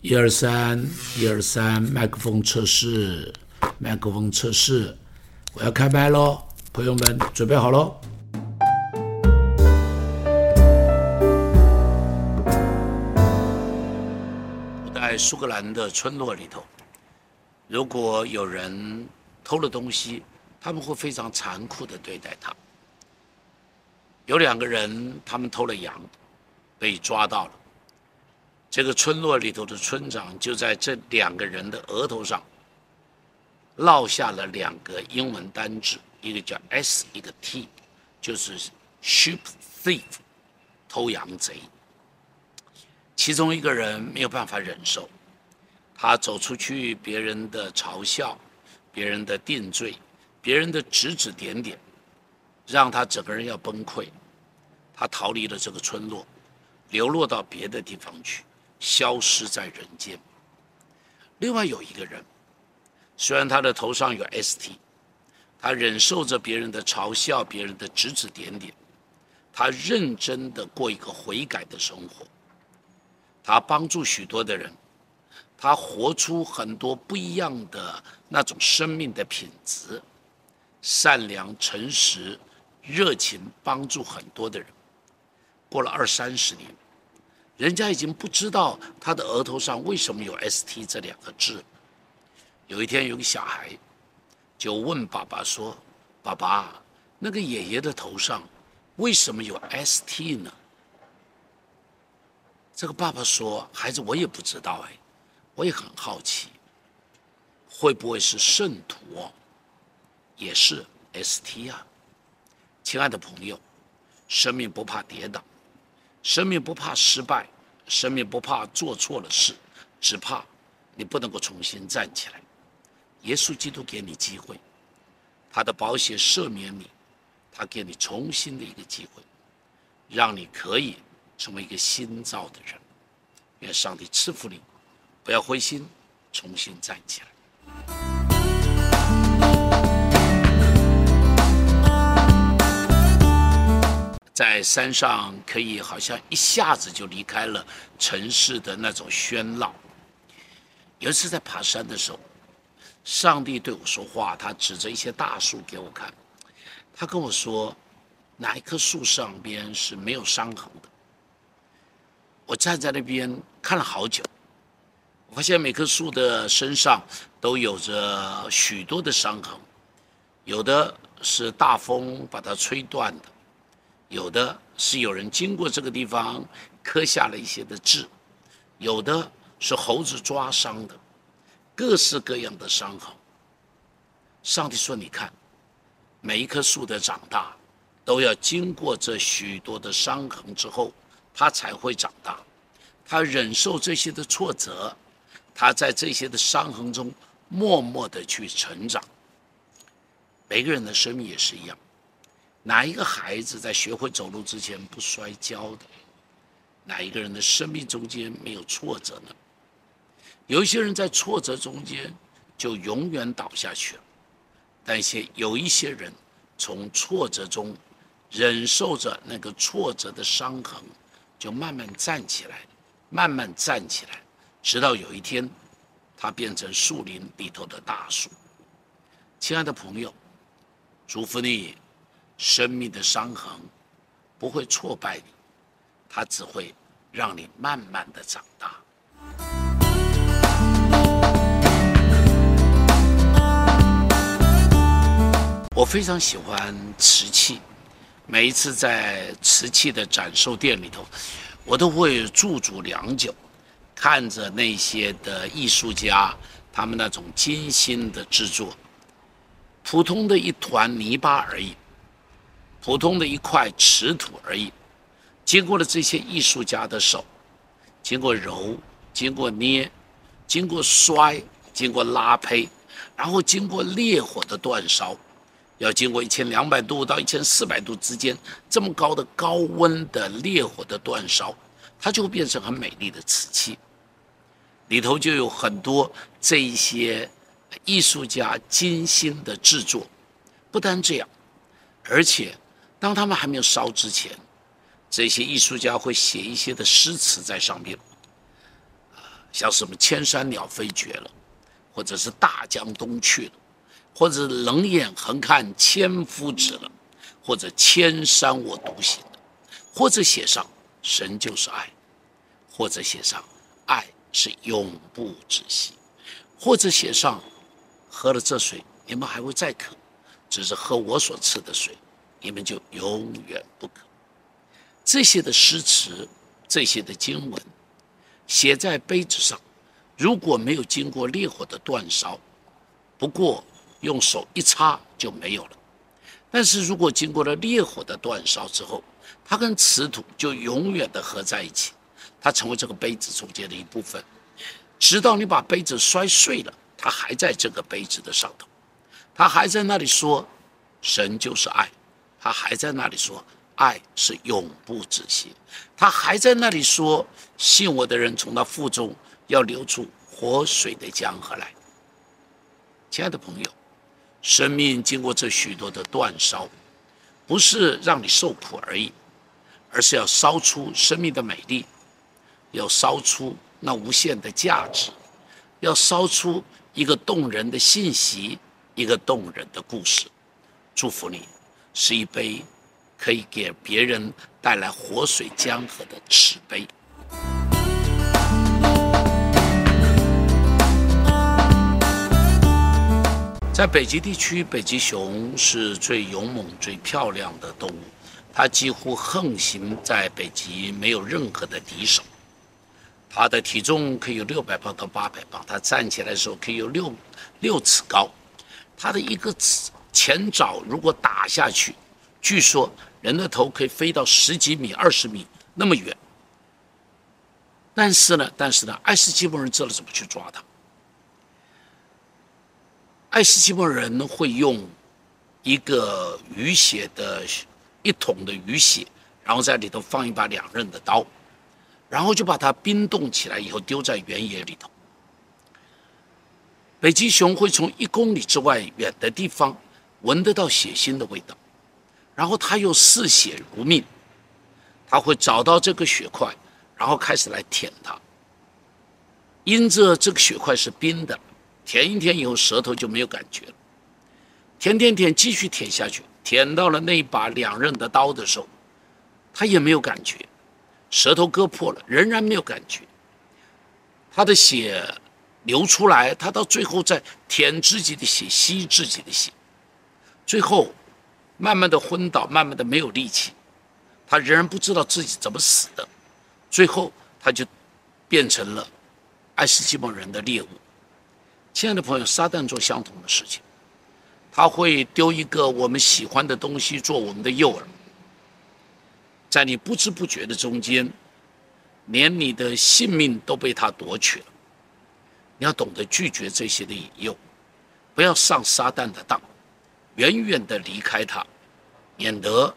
一二三，一二三，麦克风测试，麦克风测试，我要开麦喽，朋友们准备好喽。在苏格兰的村落里头，如果有人偷了东西，他们会非常残酷的对待他。有两个人，他们偷了羊，被抓到了。这个村落里头的村长就在这两个人的额头上烙下了两个英文单字，一个叫 S，一个 T，就是 sheep thief，偷羊贼。其中一个人没有办法忍受，他走出去，别人的嘲笑，别人的定罪，别人的指指点点，让他整个人要崩溃。他逃离了这个村落，流落到别的地方去。消失在人间。另外有一个人，虽然他的头上有 ST，他忍受着别人的嘲笑、别人的指指点点，他认真的过一个悔改的生活。他帮助许多的人，他活出很多不一样的那种生命的品质，善良、诚实、热情，帮助很多的人。过了二三十年。人家已经不知道他的额头上为什么有 “ST” 这两个字。有一天，有个小孩就问爸爸说：“爸爸，那个爷爷的头上为什么有 ST 呢？”这个爸爸说：“孩子，我也不知道哎，我也很好奇，会不会是圣徒哦？也是 ST 啊？”亲爱的朋友，生命不怕跌倒。生命不怕失败，生命不怕做错了事，只怕你不能够重新站起来。耶稣基督给你机会，他的保险赦免你，他给你重新的一个机会，让你可以成为一个新造的人。愿上帝赐福你，不要灰心，重新站起来。在山上可以好像一下子就离开了城市的那种喧闹。有一次在爬山的时候，上帝对我说话，他指着一些大树给我看，他跟我说，哪一棵树上边是没有伤痕的？我站在那边看了好久，我发现每棵树的身上都有着许多的伤痕，有的是大风把它吹断的。有的是有人经过这个地方刻下了一些的字，有的是猴子抓伤的，各式各样的伤痕。上帝说：“你看，每一棵树的长大，都要经过这许多的伤痕之后，它才会长大。它忍受这些的挫折，它在这些的伤痕中默默的去成长。每个人的生命也是一样。”哪一个孩子在学会走路之前不摔跤的？哪一个人的生命中间没有挫折呢？有一些人在挫折中间就永远倒下去了，但是有一些人从挫折中忍受着那个挫折的伤痕，就慢慢站起来，慢慢站起来，直到有一天，他变成树林里头的大树。亲爱的朋友，祝福你。生命的伤痕不会挫败你，它只会让你慢慢的长大。我非常喜欢瓷器，每一次在瓷器的展售店里头，我都会驻足良久，看着那些的艺术家他们那种精心的制作，普通的一团泥巴而已。普通的一块瓷土而已，经过了这些艺术家的手，经过揉，经过捏，经过摔，经过拉胚，然后经过烈火的煅烧，要经过一千两百度到一千四百度之间这么高的高温的烈火的煅烧，它就会变成很美丽的瓷器。里头就有很多这一些艺术家精心的制作，不单这样，而且。当他们还没有烧之前，这些艺术家会写一些的诗词在上面，啊，像什么千山鸟飞绝了，或者是大江东去了，或者冷眼横看千夫指了，或者千山我独行，或者写上神就是爱，或者写上爱是永不止息，或者写上喝了这水你们还会再渴，只是喝我所赐的水，你们就永远不可。这些的诗词，这些的经文，写在杯子上，如果没有经过烈火的煅烧，不过用手一擦就没有了；但是如果经过了烈火的煅烧之后，它跟瓷土就永远的合在一起，它成为这个杯子中间的一部分，直到你把杯子摔碎了，它还在这个杯子的上头，它还在那里说：“神就是爱。”他还在那里说。爱是永不止息，他还在那里说：“信我的人，从他腹中要流出活水的江河来。”亲爱的朋友，生命经过这许多的煅烧，不是让你受苦而已，而是要烧出生命的美丽，要烧出那无限的价值，要烧出一个动人的信息，一个动人的故事。祝福你，是一杯。可以给别人带来活水江河的慈悲。在北极地区，北极熊是最勇猛、最漂亮的动物，它几乎横行在北极，没有任何的敌手。它的体重可以有六百磅到八百磅，它站起来的时候可以有六六尺高。它的一个前爪如果打下去，据说。人的头可以飞到十几米、二十米那么远，但是呢，但是呢，爱斯基摩人知道怎么去抓它。爱斯基摩人会用一个鱼血的一桶的鱼血，然后在里头放一把两刃的刀，然后就把它冰冻起来以后丢在原野里头。北极熊会从一公里之外远的地方闻得到血腥的味道。然后他又嗜血如命，他会找到这个血块，然后开始来舔它。因着这个血块是冰的，舔一舔以后舌头就没有感觉了。舔舔舔，继续舔下去，舔到了那把两刃的刀的时候，他也没有感觉，舌头割破了，仍然没有感觉。他的血流出来，他到最后在舔自己的血，吸自己的血，最后。慢慢的昏倒，慢慢的没有力气，他仍然不知道自己怎么死的，最后他就变成了爱斯基摩人的猎物。亲爱的朋友，撒旦做相同的事情，他会丢一个我们喜欢的东西做我们的诱饵，在你不知不觉的中间，连你的性命都被他夺取了。你要懂得拒绝这些的引诱，不要上撒旦的当。远远的离开他，免得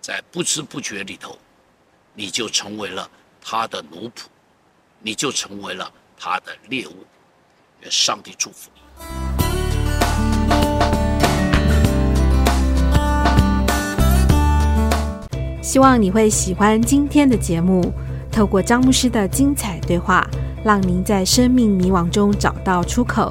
在不知不觉里头，你就成为了他的奴仆，你就成为了他的猎物。愿上帝祝福你。希望你会喜欢今天的节目。透过张牧师的精彩对话，让您在生命迷惘中找到出口。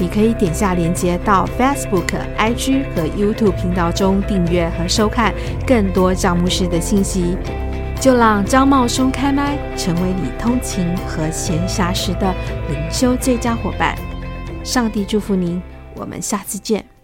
你可以点下连接到 Facebook、IG 和 YouTube 频道中订阅和收看更多账目师的信息。就让张茂松开麦，成为你通勤和闲暇时的灵修最佳伙伴。上帝祝福您，我们下次见。